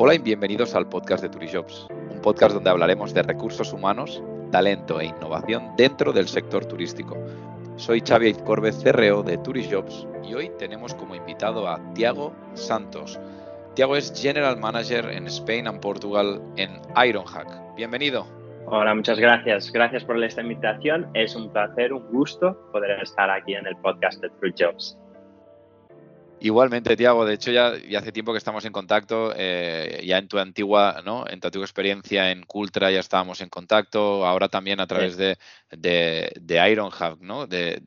Hola y bienvenidos al podcast de Turijobs, un podcast donde hablaremos de recursos humanos, talento e innovación dentro del sector turístico. Soy Xavi Corbe, CRO de Turijobs y hoy tenemos como invitado a Tiago Santos. Tiago es General Manager en Spain and Portugal en Ironhack. Bienvenido. Hola, muchas gracias. Gracias por esta invitación. Es un placer, un gusto poder estar aquí en el podcast de Turijobs. Igualmente, Tiago, de hecho ya, hace tiempo que estamos en contacto, eh, ya en tu antigua, ¿no? En tu antigua experiencia en Cultra ya estábamos en contacto, ahora también a través de, de, de, Ironhack, ¿no? De,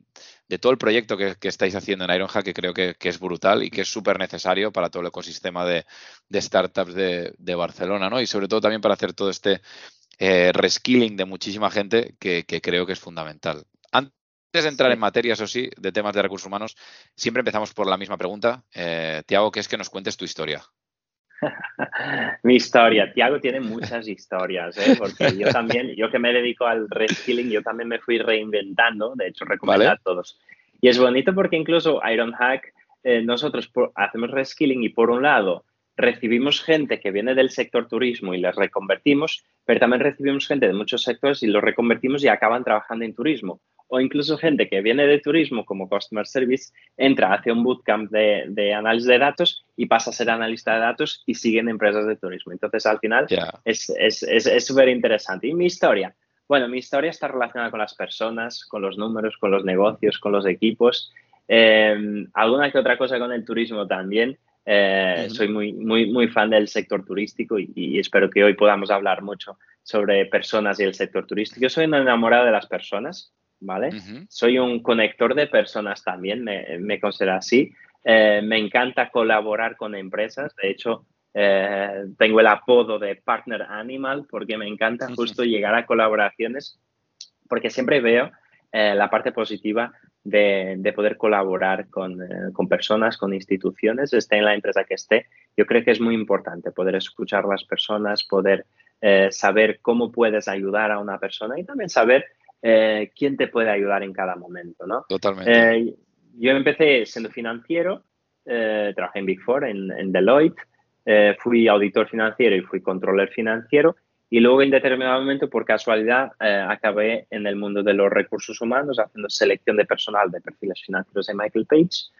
todo el proyecto que, estáis haciendo en Ironhack, que creo que, es brutal y que es súper necesario para todo el ecosistema de, startups de, Barcelona, ¿no? Y sobre todo también para hacer todo este eh, reskilling de muchísima gente que, creo que es fundamental. Antes de entrar en materia, eso sí, de temas de recursos humanos, siempre empezamos por la misma pregunta. Eh, Tiago, que es que nos cuentes tu historia. Mi historia. Tiago tiene muchas historias, ¿eh? porque yo también, yo que me dedico al reskilling, yo también me fui reinventando, de hecho, recomiendo a todos. Y es bonito porque incluso Ironhack, eh, nosotros hacemos reskilling y por un lado recibimos gente que viene del sector turismo y les reconvertimos, pero también recibimos gente de muchos sectores y los reconvertimos y acaban trabajando en turismo o incluso gente que viene de turismo como Customer Service, entra, hace un bootcamp de, análisis de datos y pasa a ser analista de datos y sigue en empresas de turismo. Entonces, al final, es súper interesante. ¿Y mi historia? Bueno, mi historia está relacionada con las personas, con los números, con los negocios, con los equipos. Eh, alguna que otra cosa con el turismo también. Eh, soy muy, muy, muy fan del sector turístico y, y, espero que hoy podamos hablar mucho sobre personas y el sector turístico. Yo soy enamorado de las personas. ¿Vale? Soy un conector de personas también, me, considero así. Eh, me encanta colaborar con empresas, de hecho, eh, tengo el apodo de Partner Animal porque me encanta justo llegar a colaboraciones, porque siempre veo eh, la parte positiva de, poder colaborar con, con, personas, con instituciones, esté en la empresa que esté. Yo creo que es muy importante poder escuchar a las personas, poder saber cómo puedes ayudar a una persona y también saber eh, quién te puede ayudar en cada momento, ¿no? Totalmente. Eh, yo empecé siendo financiero, eh, trabajé en Big Four, en, Deloitte, fui auditor financiero y fui controller financiero y luego en determinado momento, por casualidad, acabé en el mundo de los recursos humanos haciendo selección de personal de perfiles financieros en Michael Page.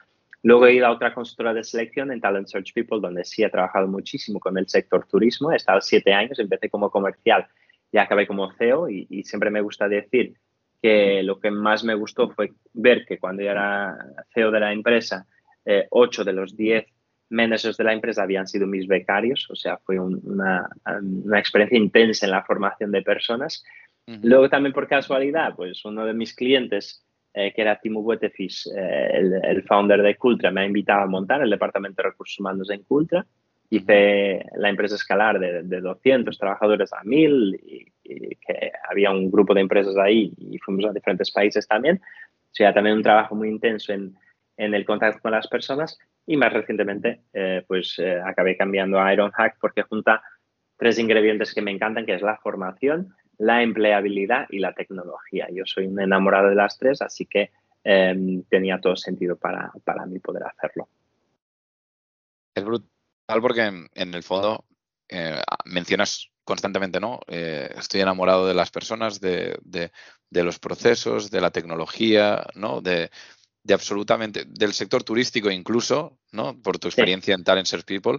Luego he ido a otra consultora de selección en Talent Search People, donde sí he trabajado muchísimo con el sector turismo. He estado siete años, empecé como comercial y acabé como CEO y, siempre me gusta decir que lo que más me gustó fue ver que cuando yo era CEO de la empresa, eh, ocho de los diez managers de la empresa habían sido mis becarios, o sea, fue una, una, experiencia intensa en la formación de personas. Luego también por casualidad, pues uno de mis clientes, eh, que era Timo Buetefish, eh, el, el, founder de Cultra, me ha invitado a montar el departamento de recursos humanos en Cultra hice la empresa escalar de, de 200 trabajadores a 1000 y, que había un grupo de empresas ahí y fuimos a diferentes países también. O sea, también un trabajo muy intenso en, en el contacto con las personas y más recientemente eh, pues eh, acabé cambiando a Ironhack porque junta tres ingredientes que me encantan, que es la formación, la empleabilidad y la tecnología. Yo soy un enamorado de las tres, así que em, tenía todo sentido para, para mí poder hacerlo. Es brutal porque en, el fondo eh, mencionas constantemente, ¿no? Eh, estoy enamorado de las personas, de, los procesos, de la tecnología, ¿no? De, absolutamente, del sector turístico incluso, ¿no? Por tu experiencia en Talent Search People.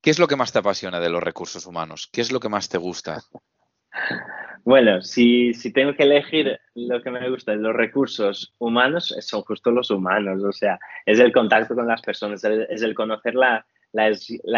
¿Qué es lo que más te apasiona de los recursos humanos? ¿Qué es lo que más te gusta? Bueno, si, tengo que elegir lo que me gusta de los recursos humanos, son justo los humanos, o sea, es el contacto con las personas, es el conocer la,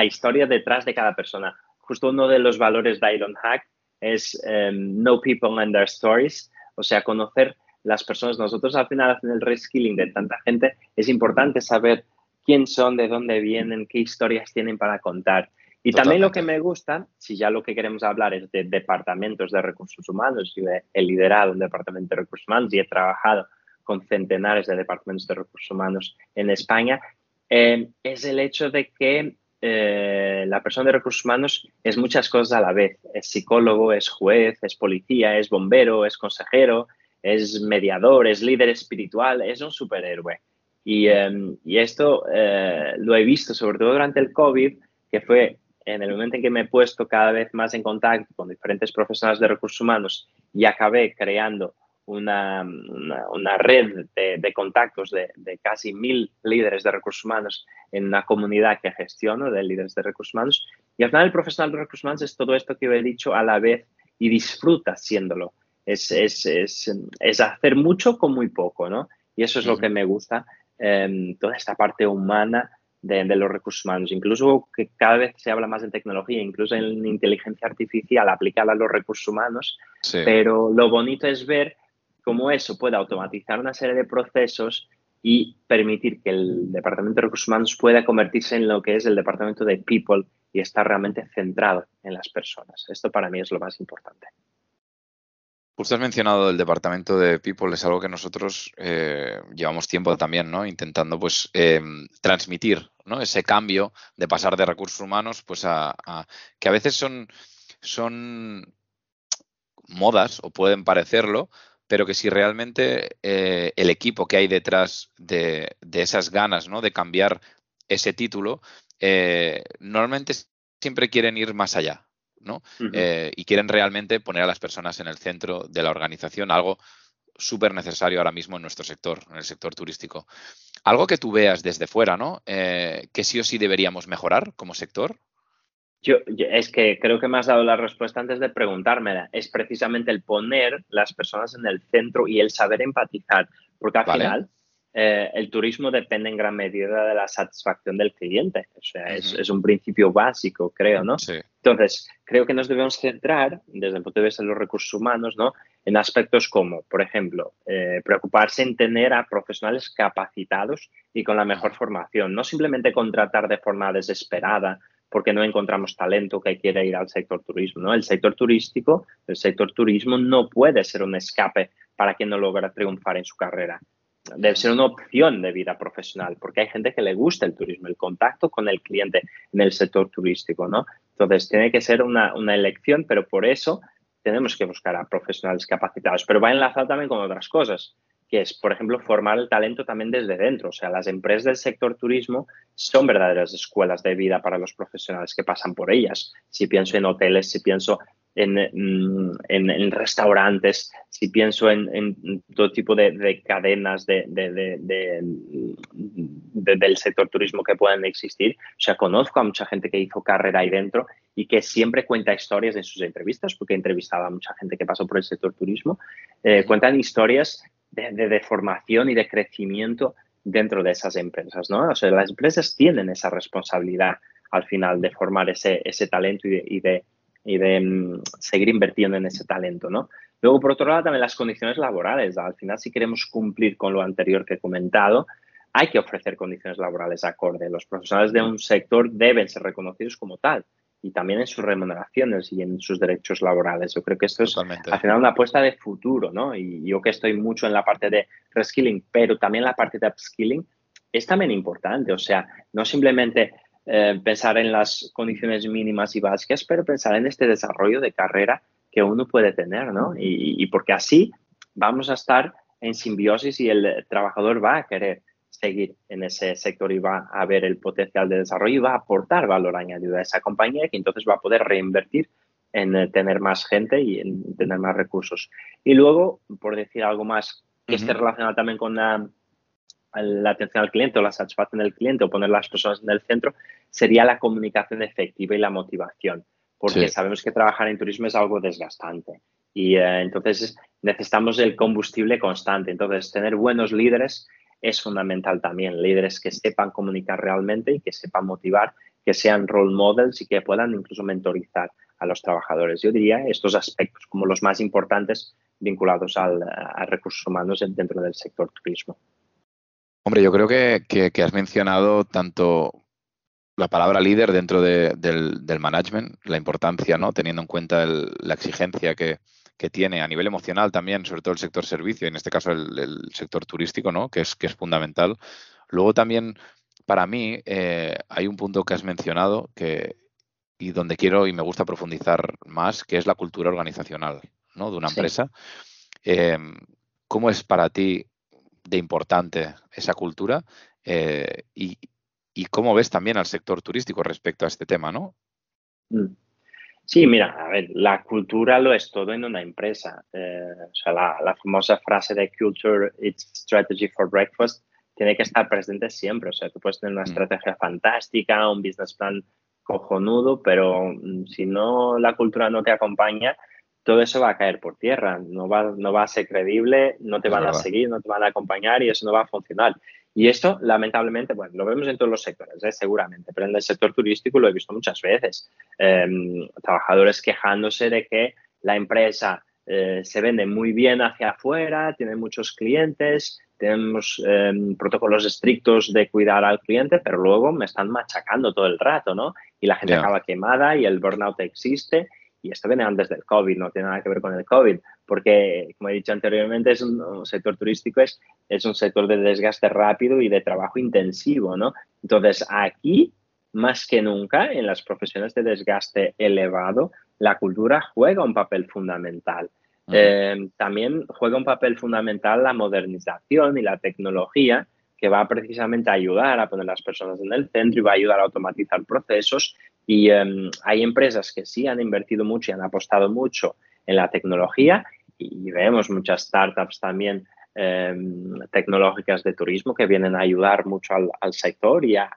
historia detrás de cada persona. Justo uno de los valores de Ironhack es em, know people and their stories, o sea, conocer las personas. Nosotros al final hacen el reskilling de tanta gente, es importante saber quién son, de dónde vienen, qué historias tienen para contar. Y también lo que me gusta, si ya lo que queremos hablar es de departamentos de recursos humanos, y he liderado un departamento de recursos humanos y he trabajado con centenares de departamentos de recursos humanos en España, eh, es el hecho de que eh, la persona de recursos humanos es muchas cosas a la vez. Es psicólogo, es juez, es policía, es bombero, es consejero, es mediador, es líder espiritual, es un superhéroe. Y, eh, y esto lo he visto sobre todo durante el COVID, que fue en el momento en que me he puesto cada vez más en contacto con diferentes profesionales de recursos humanos y acabé creando una, una, red de, contactos de, de, casi mil líderes de recursos humanos en una comunidad que gestiono de líderes de recursos humanos. Y al final el profesional de recursos humanos es todo esto que he dicho a la vez y disfruta haciéndolo. Es, es, es, es hacer mucho con muy poco, ¿no? Y eso es lo que me gusta, em, toda esta parte humana de, de, los recursos humanos. Incluso que cada vez se habla más en tecnología, incluso en inteligencia artificial aplicada a los recursos humanos, pero lo bonito es ver cómo eso puede automatizar una serie de procesos y permitir que el Departamento de Recursos Humanos pueda convertirse en lo que es el Departamento de People y estar realmente centrado en las personas. Esto para mí es lo más importante. Justo has mencionado el departamento de People, es algo que nosotros eh, llevamos tiempo también, ¿no? Intentando pues em, transmitir, ¿no? Ese cambio de pasar de recursos humanos, pues a, que a veces son, modas o pueden parecerlo, pero que si realmente eh, el equipo que hay detrás de, esas ganas ¿no? de cambiar ese título, eh, normalmente siempre quieren ir más allá, ¿no? Eh, y quieren realmente poner a las personas en el centro de la organización, algo súper necesario ahora mismo en nuestro sector, en el sector turístico. Algo que tú veas desde fuera, ¿no? que sí o sí deberíamos mejorar como sector. Yo, es que creo que me has dado la respuesta antes de preguntármela. Es precisamente el poner las personas en el centro y el saber empatizar, porque al final eh, el turismo depende en gran medida de la satisfacción del cliente. O sea, es, un principio básico, creo, ¿no? Sí. Entonces, creo que nos debemos centrar, desde el punto de vista de los recursos humanos, ¿no? En aspectos como, por ejemplo, eh, preocuparse en tener a profesionales capacitados y con la mejor formación, no simplemente contratar de forma desesperada porque no encontramos talento que quiera ir al sector turismo. ¿no? El sector turístico, el sector turismo no puede ser un escape para quien no logra triunfar en su carrera. Debe ser una opción de vida profesional, porque hay gente que le gusta el turismo, el contacto con el cliente en el sector turístico, ¿no? Entonces, tiene que ser una, una elección, pero por eso tenemos que buscar a profesionales capacitados. Pero va enlazado también con otras cosas que es, por ejemplo, formar el talento también desde dentro. O sea, las empresas del sector turismo son verdaderas escuelas de vida para los profesionales que pasan por ellas. Si pienso en hoteles, si pienso en, mm, en, restaurantes, si pienso en, todo tipo de, cadenas de, del sector turismo que puedan existir. O sea, conozco a mucha gente que hizo carrera ahí dentro y que siempre cuenta historias en sus entrevistas, porque he entrevistado a mucha gente que pasó por el sector turismo. Eh, cuentan historias de, formación y de crecimiento dentro de esas empresas, ¿no? O sea, las empresas tienen esa responsabilidad al final de formar ese, ese talento y de, y de, mm, seguir invirtiendo en ese talento, ¿no? Luego, por otro lado, también las condiciones laborales. Al final, si queremos cumplir con lo anterior que he comentado, hay que ofrecer condiciones laborales acorde. Los profesionales de un sector deben ser reconocidos como tal y también en sus remuneraciones y en sus derechos laborales. Yo creo que esto es al final una apuesta de futuro, ¿no? Y yo que estoy mucho en la parte de reskilling, pero también la parte de upskilling, es también importante. O sea, no simplemente eh, pensar en las condiciones mínimas y básicas, pero pensar en este desarrollo de carrera que uno puede tener, ¿no? Y, y porque así vamos a estar en simbiosis y el trabajador va a querer seguir en ese sector y va a ver el potencial de desarrollo y va a aportar valor añadido a esa compañía que entonces va a poder reinvertir en eh, tener más gente y en tener más recursos. Y luego, por decir algo más que esté relacionado también con la, atención al cliente o la satisfacción del cliente o poner las personas en el centro, sería la comunicación efectiva y la motivación, porque sabemos que trabajar en turismo es algo desgastante y eh, entonces necesitamos el combustible constante. Entonces, tener buenos líderes es fundamental también. Líderes que sepan comunicar realmente y que sepan motivar, que sean role models y que puedan incluso mentorizar a los trabajadores. Yo diría estos aspectos como los más importantes vinculados al, a recursos humanos dentro del sector turismo. Hombre, yo creo que, has mencionado tanto la palabra líder dentro del, management, la importancia, ¿no? Teniendo en cuenta la exigencia que, que tiene a nivel emocional también, sobre todo el sector servicio, en este caso el, sector turístico, ¿no? que, es, que es fundamental. Luego también, para mí, eh, hay un punto que has mencionado que, y donde quiero y me gusta profundizar más, que es la cultura organizacional ¿no? de una empresa. Em, ¿Cómo es para ti de importante esa cultura? Eh, y, y cómo ves también al sector turístico respecto a este tema, ¿no? Mm. Sí, mira, a ver, la cultura lo es todo en una empresa. Eh, o sea, la, famosa frase de culture, it's strategy for breakfast, tiene que estar presente siempre. O sea, tú puedes tener una mm. estrategia fantástica, un business plan cojonudo, pero mm, si no la cultura no te acompaña, todo eso va a caer por tierra, no va, no va a ser creíble, no te van a seguir, no te van a acompañar y eso no va a funcionar. Y esto, lamentablemente, bueno, lo vemos en todos los sectores, ¿eh? seguramente, pero en el sector turístico lo he visto muchas veces. Em, trabajadores quejándose de que la empresa eh, se vende muy bien hacia afuera, tiene muchos clientes, tenemos em, protocolos estrictos de cuidar al cliente, pero luego me están machacando todo el rato, ¿no? Y la gente acaba quemada y el burnout existe y esto viene antes del COVID, no tiene nada que ver con el COVID, porque, como he dicho anteriormente, es un, sector turístico, es, es un sector de desgaste rápido y de trabajo intensivo, ¿no? Entonces, aquí, más que nunca, en las profesiones de desgaste elevado, la cultura juega un papel fundamental. Eh, también juega un papel fundamental la modernización y la tecnología, que va precisamente a ayudar a poner las personas en el centro y va a ayudar a automatizar procesos. Y em, hay empresas que sí han invertido mucho y han apostado mucho en la tecnología. Y vemos muchas startups también em, tecnológicas de turismo que vienen a ayudar mucho al, sector y, a,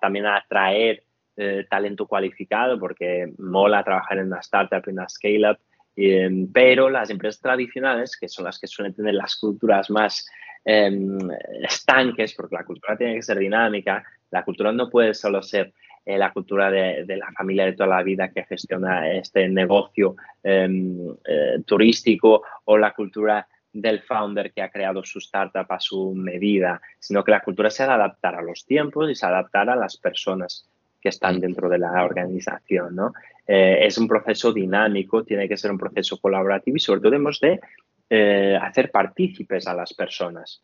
también a atraer eh, talento cualificado porque mola trabajar en una startup, en una scale-up, em, pero las empresas tradicionales, que son las que suelen tener las culturas más estanques, porque la cultura tiene que ser dinámica, la cultura no puede solo ser eh, la cultura de, la familia de toda la vida que gestiona este negocio em, eh, turístico o la cultura del founder que ha creado su startup a su medida, sino que la cultura se ha de adaptar a los tiempos y se adaptar a las personas que están dentro de la organización. ¿no? Eh, es un proceso dinámico, tiene que ser un proceso colaborativo y sobre todo hemos de hacer partícipes a las personas.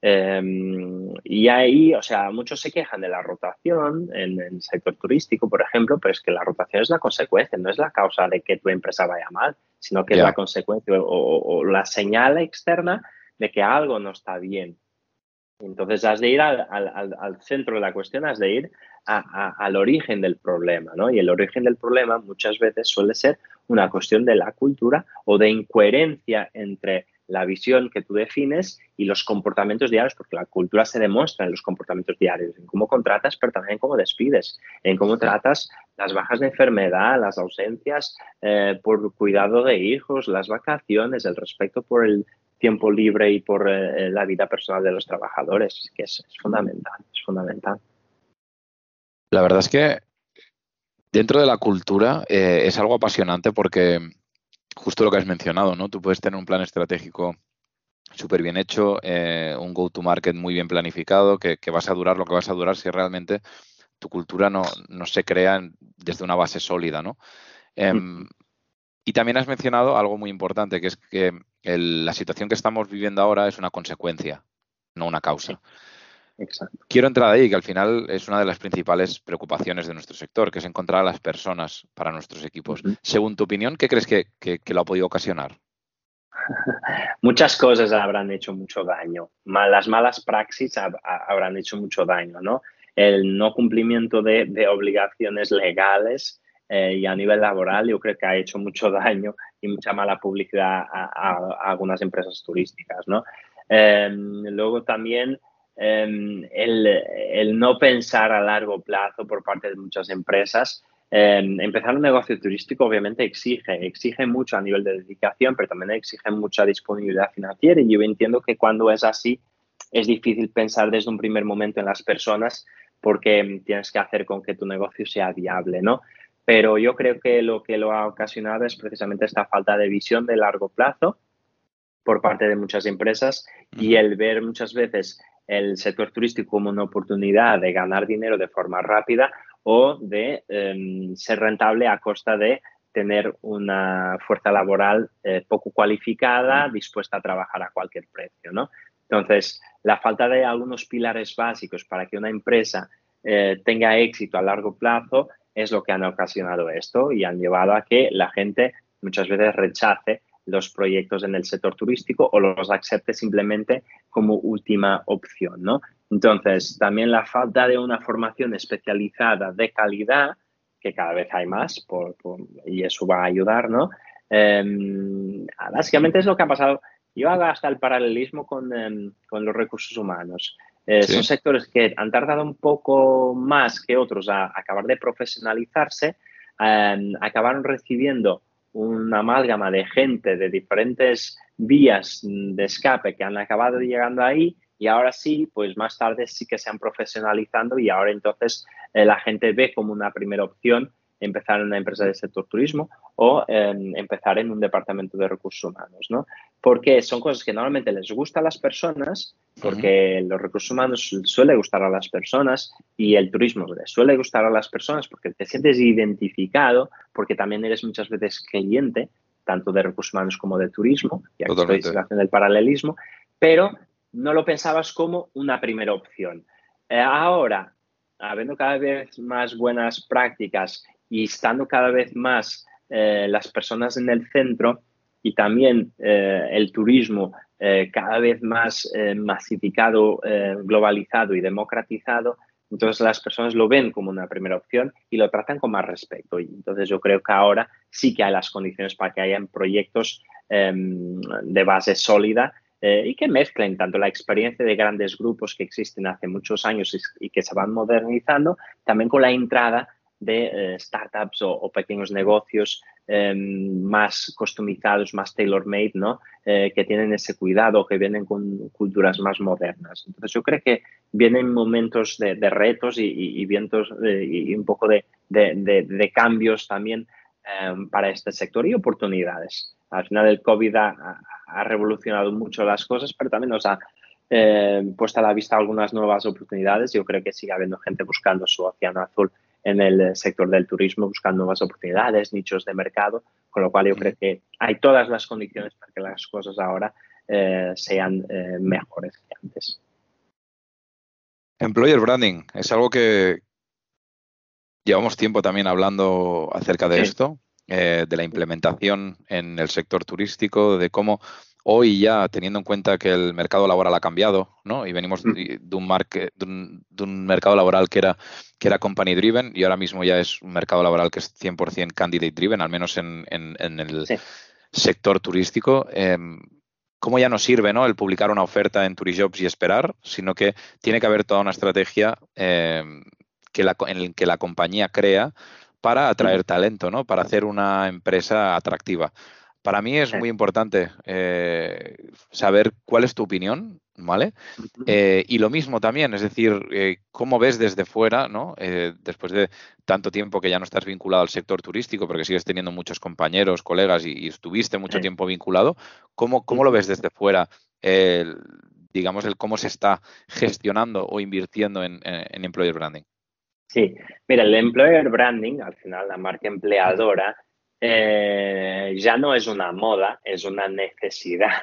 Em, y ahí, o sea, muchos se quejan de la rotación en, el sector turístico, por ejemplo, pero es que la rotación es la consecuencia, no es la causa de que tu empresa vaya mal, sino que es la consecuencia o, la señal externa de que algo no está bien. Entonces, has de ir al, centro de la cuestión, has de ir al origen del problema, ¿no? Y el origen del problema muchas veces suele ser una cuestión de la cultura o de incoherencia entre la visión que tú defines y los comportamientos diarios, porque la cultura se demuestra en los comportamientos diarios, en cómo contratas, pero también en cómo despides, en cómo tratas las bajas de enfermedad, las ausencias eh, por cuidado de hijos, las vacaciones, el respeto por el tiempo libre y por eh, la vida personal de los trabajadores, que es, fundamental, es fundamental. La verdad es que dentro de la cultura eh, es algo apasionante porque justo lo que has mencionado, ¿no? Tú puedes tener un plan estratégico súper bien hecho, eh, un go-to-market muy bien planificado, que, vas a durar lo que vas a durar si realmente tu cultura no, se crea desde una base sólida, ¿no? Em, y también has mencionado algo muy importante, que es que la situación que estamos viviendo ahora es una consecuencia, no una causa. Quiero entrar ahí, que al final es una de las principales preocupaciones de nuestro sector, que es encontrar a las personas para nuestros equipos. Según tu opinión, ¿qué crees que, lo ha podido ocasionar? Muchas cosas habrán hecho mucho daño. Las malas praxis habrán hecho mucho daño, ¿no? El no cumplimiento de, obligaciones legales eh, y a nivel laboral yo creo que ha hecho mucho daño y mucha mala publicidad a, algunas empresas turísticas, ¿no? Em, luego también Em, el, no pensar a largo plazo por parte de muchas empresas. Em, empezar un negocio turístico obviamente exige, exige mucho a nivel de dedicación, pero también exige mucha disponibilidad financiera y yo entiendo que cuando es así es difícil pensar desde un primer momento en las personas porque tienes que hacer con que tu negocio sea viable, ¿no? Pero yo creo que lo que lo ha ocasionado es precisamente esta falta de visión de largo plazo por parte de muchas empresas y el ver muchas veces el sector turístico como una oportunidad de ganar dinero de forma rápida o de em, ser rentable a costa de tener una fuerza laboral eh, poco cualificada, dispuesta a trabajar a cualquier precio, ¿no? Entonces, la falta de algunos pilares básicos para que una empresa eh, tenga éxito a largo plazo es lo que han ocasionado esto y han llevado a que la gente muchas veces rechace los proyectos en el sector turístico o los acepte simplemente como última opción, ¿no? Entonces, también la falta de una formación especializada de calidad, que cada vez hay más, y eso va a ayudar, ¿no? Em, básicamente es lo que ha pasado. Yo hago hasta el paralelismo con, em, los recursos humanos. Eh, son sectores que han tardado un poco más que otros a, acabar de profesionalizarse, em, acabaron recibiendo una amálgama de gente de diferentes vías de escape que han acabado llegando ahí y ahora sí, pues más tarde sí que se han profesionalizando y ahora entonces eh, la gente ve como una primera opción empezar en una empresa del sector turismo o em, empezar en un departamento de recursos humanos, ¿no? Porque son cosas que normalmente les gusta a las personas, porque los recursos humanos suele gustar a las personas y el turismo les suele gustar a las personas porque te sientes identificado, porque también eres muchas veces cliente, tanto de recursos humanos como de turismo, y aquí estoy haciendo el paralelismo, pero no lo pensabas como una primera opción. Eh, ahora, habiendo cada vez más buenas prácticas y estando cada vez más eh, las personas en el centro y también eh, el turismo eh, cada vez más masificado, globalizado y democratizado, entonces las personas lo ven como una primera opción y lo tratan con más respeto. Y entonces yo creo que ahora sí que hay las condiciones para que hayan proyectos em, de base sólida y que mezclen tanto la experiencia de grandes grupos que existen hace muchos años y, que se van modernizando, también con la entrada de eh, startups o, pequeños negocios em, más customizados, más tailor-made, ¿no? Eh, que tienen ese cuidado, que vienen con culturas más modernas. Entonces, yo creo que vienen momentos de, retos y, vientos y un poco de, cambios también em, para este sector y oportunidades. Al final, el COVID ha, revolucionado mucho las cosas, pero también nos ha eh, puesto a la vista algunas nuevas oportunidades. Yo creo que sigue habiendo gente buscando su océano azul en el sector del turismo buscando nuevas oportunidades, nichos de mercado, con lo cual yo creo que hay todas las condiciones para que las cosas ahora eh, sean eh, mejores que antes. Employer branding es algo que llevamos tiempo también hablando acerca de esto, eh, de la implementación en el sector turístico, de cómo hoy ya teniendo en cuenta que el mercado laboral ha cambiado, ¿no? Y venimos mm. de, un, de, un, mercado laboral que era, que era company driven y ahora mismo ya es un mercado laboral que es 100% candidate driven, al menos en, el sector turístico. Em, ¿Cómo ya no sirve ¿no? el publicar una oferta en Turijobs y esperar, sino que tiene que haber toda una estrategia em, que la, en que la compañía crea para atraer talento, ¿no? para hacer una empresa atractiva. Para mí es muy importante eh, saber cuál es tu opinión, ¿vale? Eh, y lo mismo también, es decir, eh, cómo ves desde fuera, ¿no? después de tanto tiempo que ya no estás vinculado al sector turístico, porque sigues teniendo muchos compañeros, colegas y, estuviste mucho tiempo vinculado, ¿cómo, ¿cómo, lo ves desde fuera? digamos, el cómo se está gestionando o invirtiendo en, en employer branding. Sí, mira, el employer branding, al final la marca empleadora, eh, ya no es una moda, es una necesidad.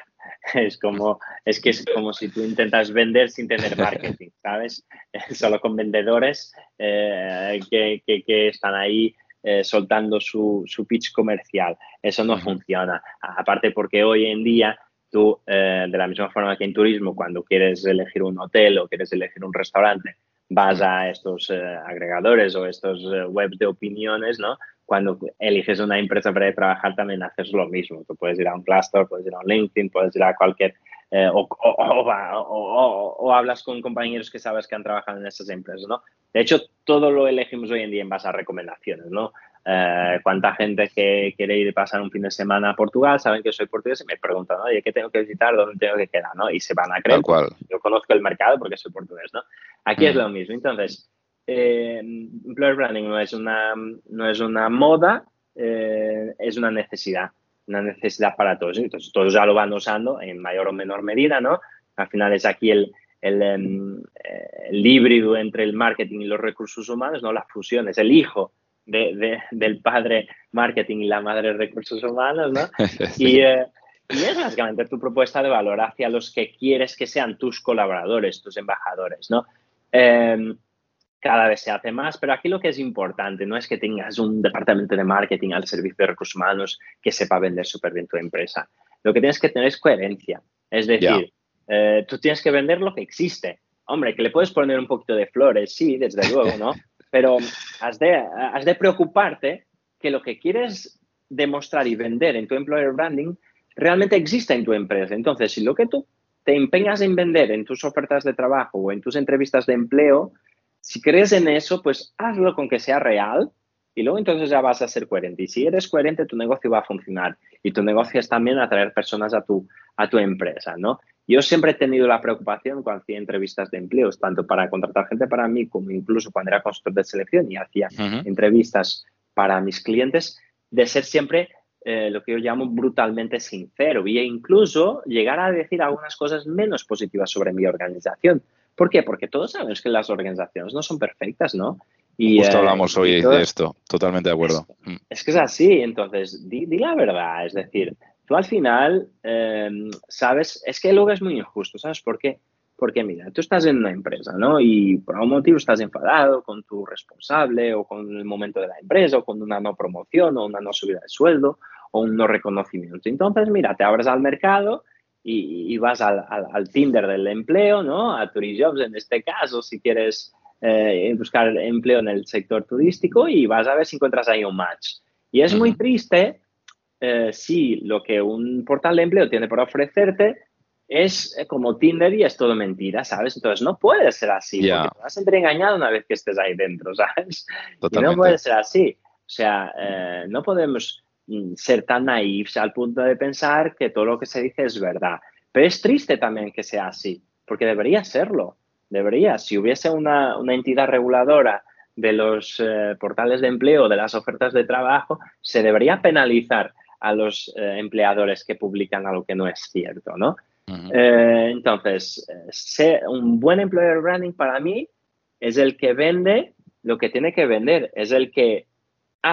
Es como, es que es como si tú intentas vender sin tener marketing, ¿sabes? Solo con vendedores eh, que, que, están ahí eh, soltando su, su, pitch comercial. Eso no funciona. Aparte porque hoy en día tú, de la misma forma que en turismo, cuando quieres elegir un hotel o quieres elegir un restaurante, vas a estos agregadores o estos webs de opiniones, ¿no? cuando eliges una empresa para trabajar también haces lo mismo. Tú puedes ir a un Glassdoor, puedes ir a un LinkedIn, puedes ir a cualquier... Eh, o, o, hablas con compañeros que sabes que han trabajado en esas empresas, ¿no? De hecho, todo lo elegimos hoy en día en base a recomendaciones, ¿no? Eh, ¿Cuánta gente que quiere ir a pasar un fin de semana a Portugal saben que soy portugués y me preguntan, oye, ¿qué tengo que visitar? ¿Dónde tengo que quedar? ¿no? Y se van a creer. Yo conozco el mercado porque soy portugués, ¿no? Aquí es mm. lo mismo. Entonces, eh, employer branding no es una, no es una moda, eh, es una necesidad, una necesidad para todos. Entonces, todos ya lo van usando en mayor o menor medida, ¿no? Al final es aquí el, el, em, eh, híbrido entre el marketing y los recursos humanos, ¿no? La fusión, es el hijo de, del padre marketing y la madre recursos humanos, ¿no? Y, y es básicamente tu propuesta de valor hacia los que quieres que sean tus colaboradores, tus embajadores, ¿no? Em, cada vez se hace más, pero aquí lo que es importante no es que tengas un departamento de marketing al servicio de recursos humanos que sepa vender súper bien tu empresa. Lo que tienes que tener es coherencia. Es decir, eh, tú tienes que vender lo que existe. hombre, que le puedes poner un poquito de flores, sí, desde luego, ¿no? Pero has de, preocuparte que lo que quieres demostrar y vender en tu employer branding realmente exista en tu empresa. Entonces, si lo que tú te empeñas en vender en tus ofertas de trabajo o en tus entrevistas de empleo, si crees en eso, pues hazlo con que sea real y luego entonces ya vas a ser coherente. Y si eres coherente, tu negocio va a funcionar y tu negocio es también atraer personas a tu, a tu empresa, ¿no? Yo siempre he tenido la preocupación cuando hacía entrevistas de empleos, tanto para contratar gente para mí como incluso cuando era consultor de selección y hacía entrevistas para mis clientes, de ser siempre eh, lo que yo llamo brutalmente sincero e incluso llegar a decir algunas cosas menos positivas sobre mi organización. ¿Por qué? Porque todos sabemos que las organizaciones no son perfectas, ¿no? Y, Justo eh, hablamos hoy de esto, totalmente de acuerdo. Es, que es así, entonces, di, la verdad, es decir, tú al final, eh, sabes, es que luego es muy injusto, ¿sabes por qué? Porque mira, tú estás en una empresa, ¿no? Y por algún motivo estás enfadado con tu responsable o con el momento de la empresa o con una no promoción o una no subida de sueldo o un no reconocimiento. Entonces, mira, te abres al mercado y, vas al, al, Tinder del empleo, ¿no? A Turijobs en este caso, si quieres eh, buscar empleo en el sector turístico y vas a ver si encuentras ahí un match. Y es muy triste eh, si lo que un portal de empleo tiene por ofrecerte es eh, como Tinder y es todo mentira, ¿sabes? Entonces no puede ser así, porque te vas a sentir engañado una vez que estés ahí dentro, ¿sabes? Y no puede ser así. O sea, eh, no podemos mm, ser tan naifs al punto de pensar que todo lo que se dice es verdad. Pero es triste también que sea así, porque debería serlo. Debería. Si hubiese una, una entidad reguladora de los eh, portales de empleo, de las ofertas de trabajo, se debería penalizar a los empleadores que publican algo que no es cierto, ¿no? Eh, entonces, un buen employer branding para mí es el que vende lo que tiene que vender, es el que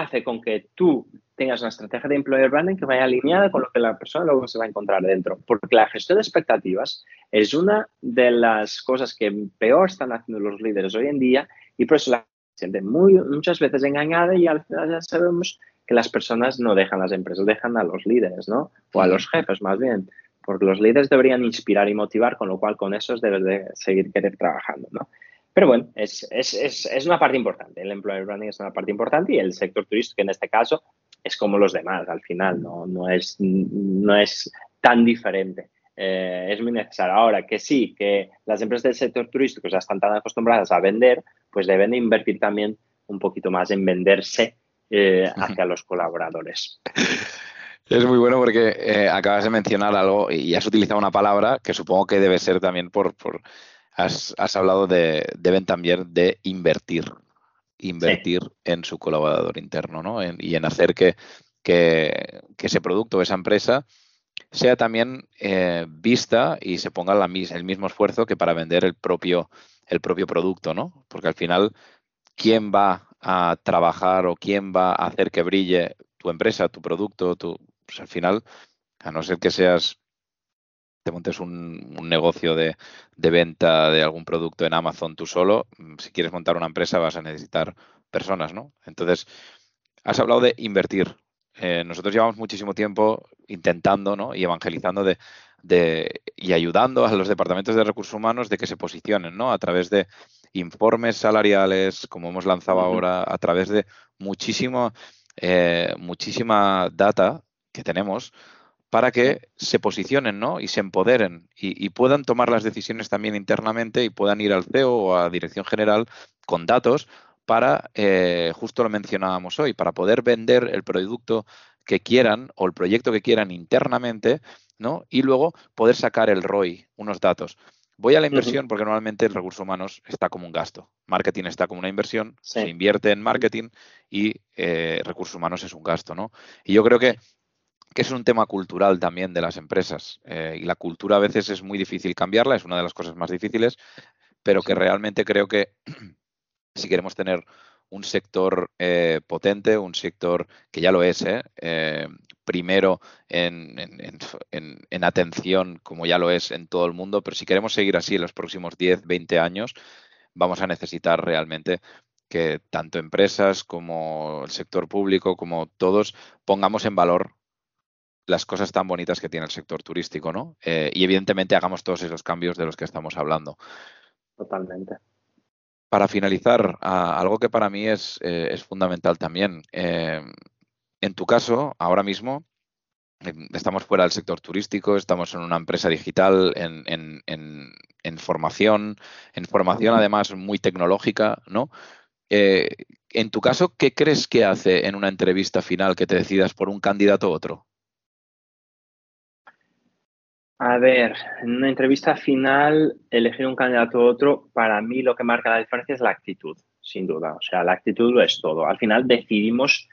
hace con que tú tengas una estrategia de employer branding que vaya alineada con lo que la persona luego se va a encontrar dentro. Porque la gestión de expectativas es una de las cosas que peor están haciendo los líderes hoy en día y por eso la gente muy, muchas veces engañada y al final ya sabemos que las personas no dejan las empresas, dejan a los líderes, ¿no? O a los jefes más bien porque los líderes deberían inspirar y motivar, con lo cual con esos debes de seguir querer trabajando, ¿no? Pero bueno, es, es, es, es, una parte importante. El employer branding es una parte importante y el sector turístico en este caso es como los demás al final, no, no, es, no es tan diferente. Eh, es muy necesario. Ahora que sí, que las empresas del sector turístico ya están tan acostumbradas a vender, pues deben de invertir también un poquito más en venderse eh, hacia los colaboradores. Es muy bueno porque eh, acabas de mencionar algo y has utilizado una palabra que supongo que debe ser también por... por has, has hablado de, deben también de invertir, invertir en su colaborador interno, ¿no? y en hacer que, que, ese producto o esa empresa sea también eh, vista y se ponga la, el mismo esfuerzo que para vender el propio, el propio producto, ¿no? Porque al final, ¿quién va a trabajar o quién va a hacer que brille tu empresa, tu producto, tu, pues al final, a no ser que seas, te montes un, negocio de, venta de algún producto en Amazon tú solo, mm, si quieres montar una empresa vas a necesitar personas, ¿no? Entonces, has hablado de invertir. Eh, nosotros llevamos muchísimo tiempo intentando ¿no? y evangelizando de, de, y ayudando a los departamentos de recursos humanos de que se posicionen ¿no? a través de informes salariales, como hemos lanzado ahora, a través de muchísimo, eh, muchísima data que tenemos para que se posicionen ¿no? y se empoderen y, puedan tomar las decisiones también internamente y puedan ir al CEO o a Dirección General con datos para, eh, justo lo mencionábamos hoy, para poder vender el producto que quieran o el proyecto que quieran internamente ¿no? y luego poder sacar el ROI, unos datos. Voy a la inversión porque normalmente el recurso humanos está como un gasto. Marketing está como una inversión, se invierte en marketing y eh, recursos humanos es un gasto, ¿no? Y yo creo que que es un tema cultural también de las empresas. Eh, y la cultura a veces es muy difícil cambiarla, es una de las cosas más difíciles, pero que realmente creo que si queremos tener un sector eh, potente, un sector que ya lo es, ¿eh? primero en, en, atención, como ya lo es en todo el mundo, pero si queremos seguir así en los próximos 10, 20 años, vamos a necesitar realmente que tanto empresas como el sector público, como todos, pongamos en valor las cosas tan bonitas que tiene el sector turístico, ¿no? Eh, y evidentemente hagamos todos esos cambios de los que estamos hablando. Totalmente. Para finalizar, algo que para mí es, eh, fundamental también. Eh, en tu caso, ahora mismo, estamos fuera del sector turístico, estamos en una empresa digital, en, formación, en formación además muy tecnológica, ¿no? En tu caso, ¿qué crees que hace en una entrevista final que te decidas por un candidato u otro? A ver, en una entrevista final, elegir un candidato u otro, para mí lo que marca la diferencia es la actitud, sin duda. O sea, la actitud lo es todo. Al final decidimos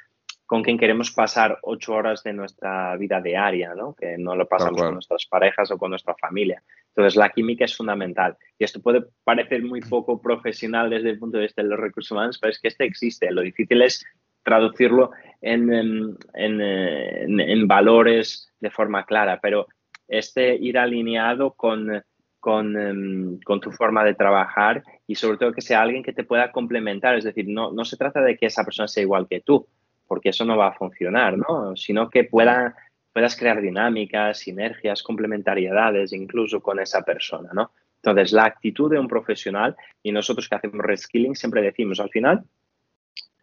con quién queremos pasar ocho horas de nuestra vida diaria, ¿no? Que no lo pasamos con nuestras parejas o con nuestra familia. Entonces, la química es fundamental. Y esto puede parecer muy poco profesional desde el punto de vista de los recursos humanos, pero es que este existe. Lo difícil es traducirlo en, en, en valores de forma clara, pero este ir alineado con, em, con, tu forma de trabajar y sobre todo que sea alguien que te pueda complementar. Es decir, no, no se trata de que esa persona sea igual que tú, porque eso no va a funcionar, ¿no? Sino que pueda, puedas crear dinámicas, sinergias, complementariedades incluso con esa persona, ¿no? Entonces, la actitud de un profesional y nosotros que hacemos reskilling siempre decimos al final,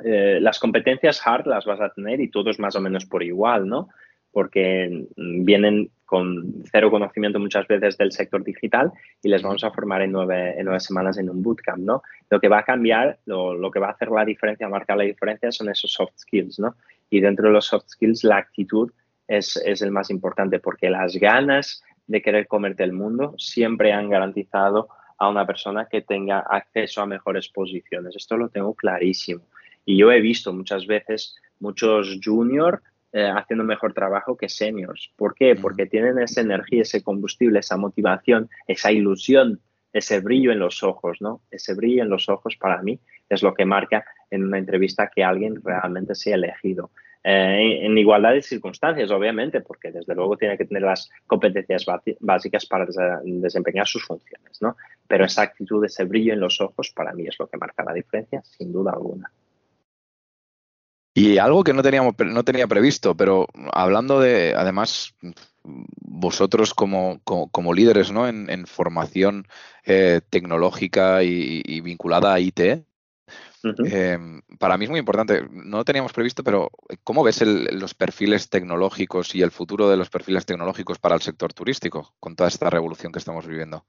eh, las competencias hard las vas a tener y todos más o menos por igual, ¿no? Porque vienen con cero conocimiento muchas veces del sector digital y les vamos a formar en nueve, en nueve semanas en un bootcamp, ¿no? Lo que va a cambiar, lo, lo, que va a hacer la diferencia, marcar la diferencia son esos soft skills, ¿no? Y dentro de los soft skills, la actitud es, es el más importante porque las ganas de querer comerte el mundo siempre han garantizado a una persona que tenga acceso a mejores posiciones. Esto lo tengo clarísimo. Y yo he visto muchas veces muchos juniors eh, haciendo mejor trabajo que seniors. ¿Por qué? Porque tienen esa energía, ese combustible, esa motivación, esa ilusión, ese brillo en los ojos, ¿no? Ese brillo en los ojos para mí es lo que marca en una entrevista que alguien realmente sea elegido. Eh, en, igualdad de circunstancias, obviamente, porque desde luego tiene que tener las competencias básicas para desempeñar sus funciones, ¿no? Pero esa actitud, ese brillo en los ojos, para mí es lo que marca la diferencia, sin duda alguna. Y algo que no teníamos no tenía previsto, pero hablando de, además, vosotros como, como, líderes ¿no? en, formación eh, tecnológica y, vinculada a IT, em, para mí es muy importante. No lo teníamos previsto, pero ¿cómo ves los perfiles tecnológicos y el futuro de los perfiles tecnológicos para el sector turístico con toda esta revolución que estamos viviendo?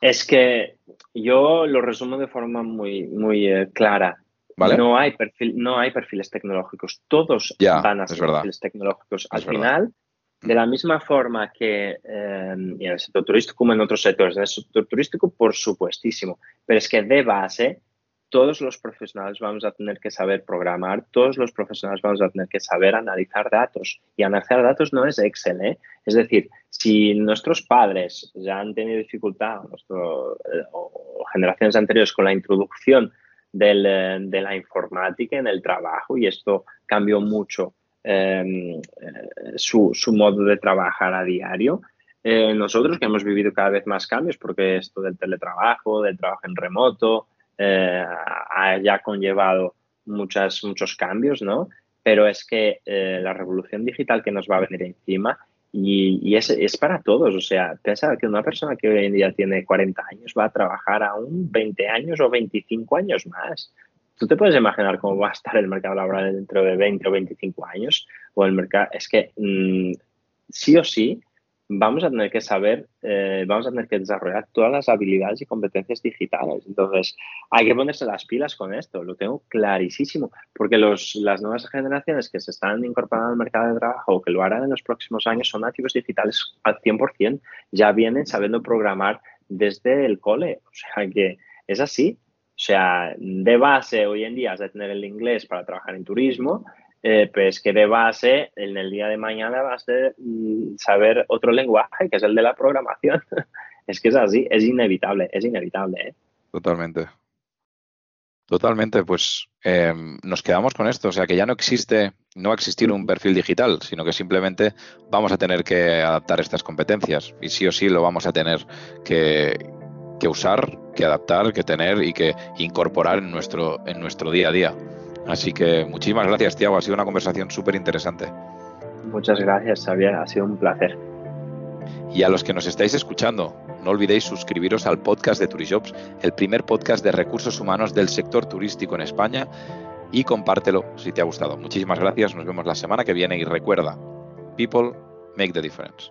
Es que yo lo resumo de forma muy, muy eh, clara. No, hay perfil, no hay perfiles tecnológicos, todos van a ser perfiles tecnológicos. Al final, de la misma forma que em, en el sector turístico como en otros sectores, en el sector turístico, por supuestísimo, pero es que de base todos los profesionales vamos a tener que saber programar, todos los profesionales vamos a tener que saber analizar datos. Y analizar datos no es Excel, ¿eh? Es decir, si nuestros padres ya han tenido dificultad, nuestro, eh, o generaciones anteriores, con la introducción eh, de la informática en el trabajo y esto cambió mucho em, eh, su, modo de trabajar a diario. Eh, nosotros que hemos vivido cada vez más cambios, porque esto del teletrabajo, del trabajo en remoto, ha ya conllevado muchas, muchos cambios, ¿no? Pero es que la revolución digital que nos va a venir encima y, es, es, para todos, o sea, piensa que una persona que hoy en día tiene 40 años va a trabajar aún 20 años o 25 años más. ¿Tú te puedes imaginar cómo va a estar el mercado laboral dentro de 20 o 25 años? O el mercado, es que mm, sí o sí, vamos a tener que saber, eh, vamos a tener que desarrollar todas las habilidades y competencias digitales. Entonces, hay que ponerse las pilas con esto, lo tengo clarísimo, porque los, las nuevas generaciones que se están incorporando al mercado de trabajo o que lo harán en los próximos años son nativos digitales al 100%, ya vienen sabiendo programar desde el cole, o sea que es así. O sea, de base hoy en día has de tener el inglés para trabajar en turismo, eh, pues que de base en el día de mañana vas a mm, saber otro lenguaje, que es el de la programación. es que es así, es inevitable, es inevitable. ¿eh? Totalmente. Totalmente, pues em, nos quedamos con esto, o sea que ya no existe, no va a existir un perfil digital, sino que simplemente vamos a tener que adaptar estas competencias y sí o sí lo vamos a tener que, que usar, que adaptar, que tener y que incorporar en nuestro, en nuestro día a día. Así que muchísimas gracias, Tiago. Ha sido una conversación súper interesante. Muchas gracias, Xavier. Ha sido un placer. Y a los que nos estáis escuchando, no olvidéis suscribiros al podcast de Turijobs, el primer podcast de recursos humanos del sector turístico en España, y compártelo si te ha gustado. Muchísimas gracias, nos vemos la semana que viene y recuerda, people make the difference.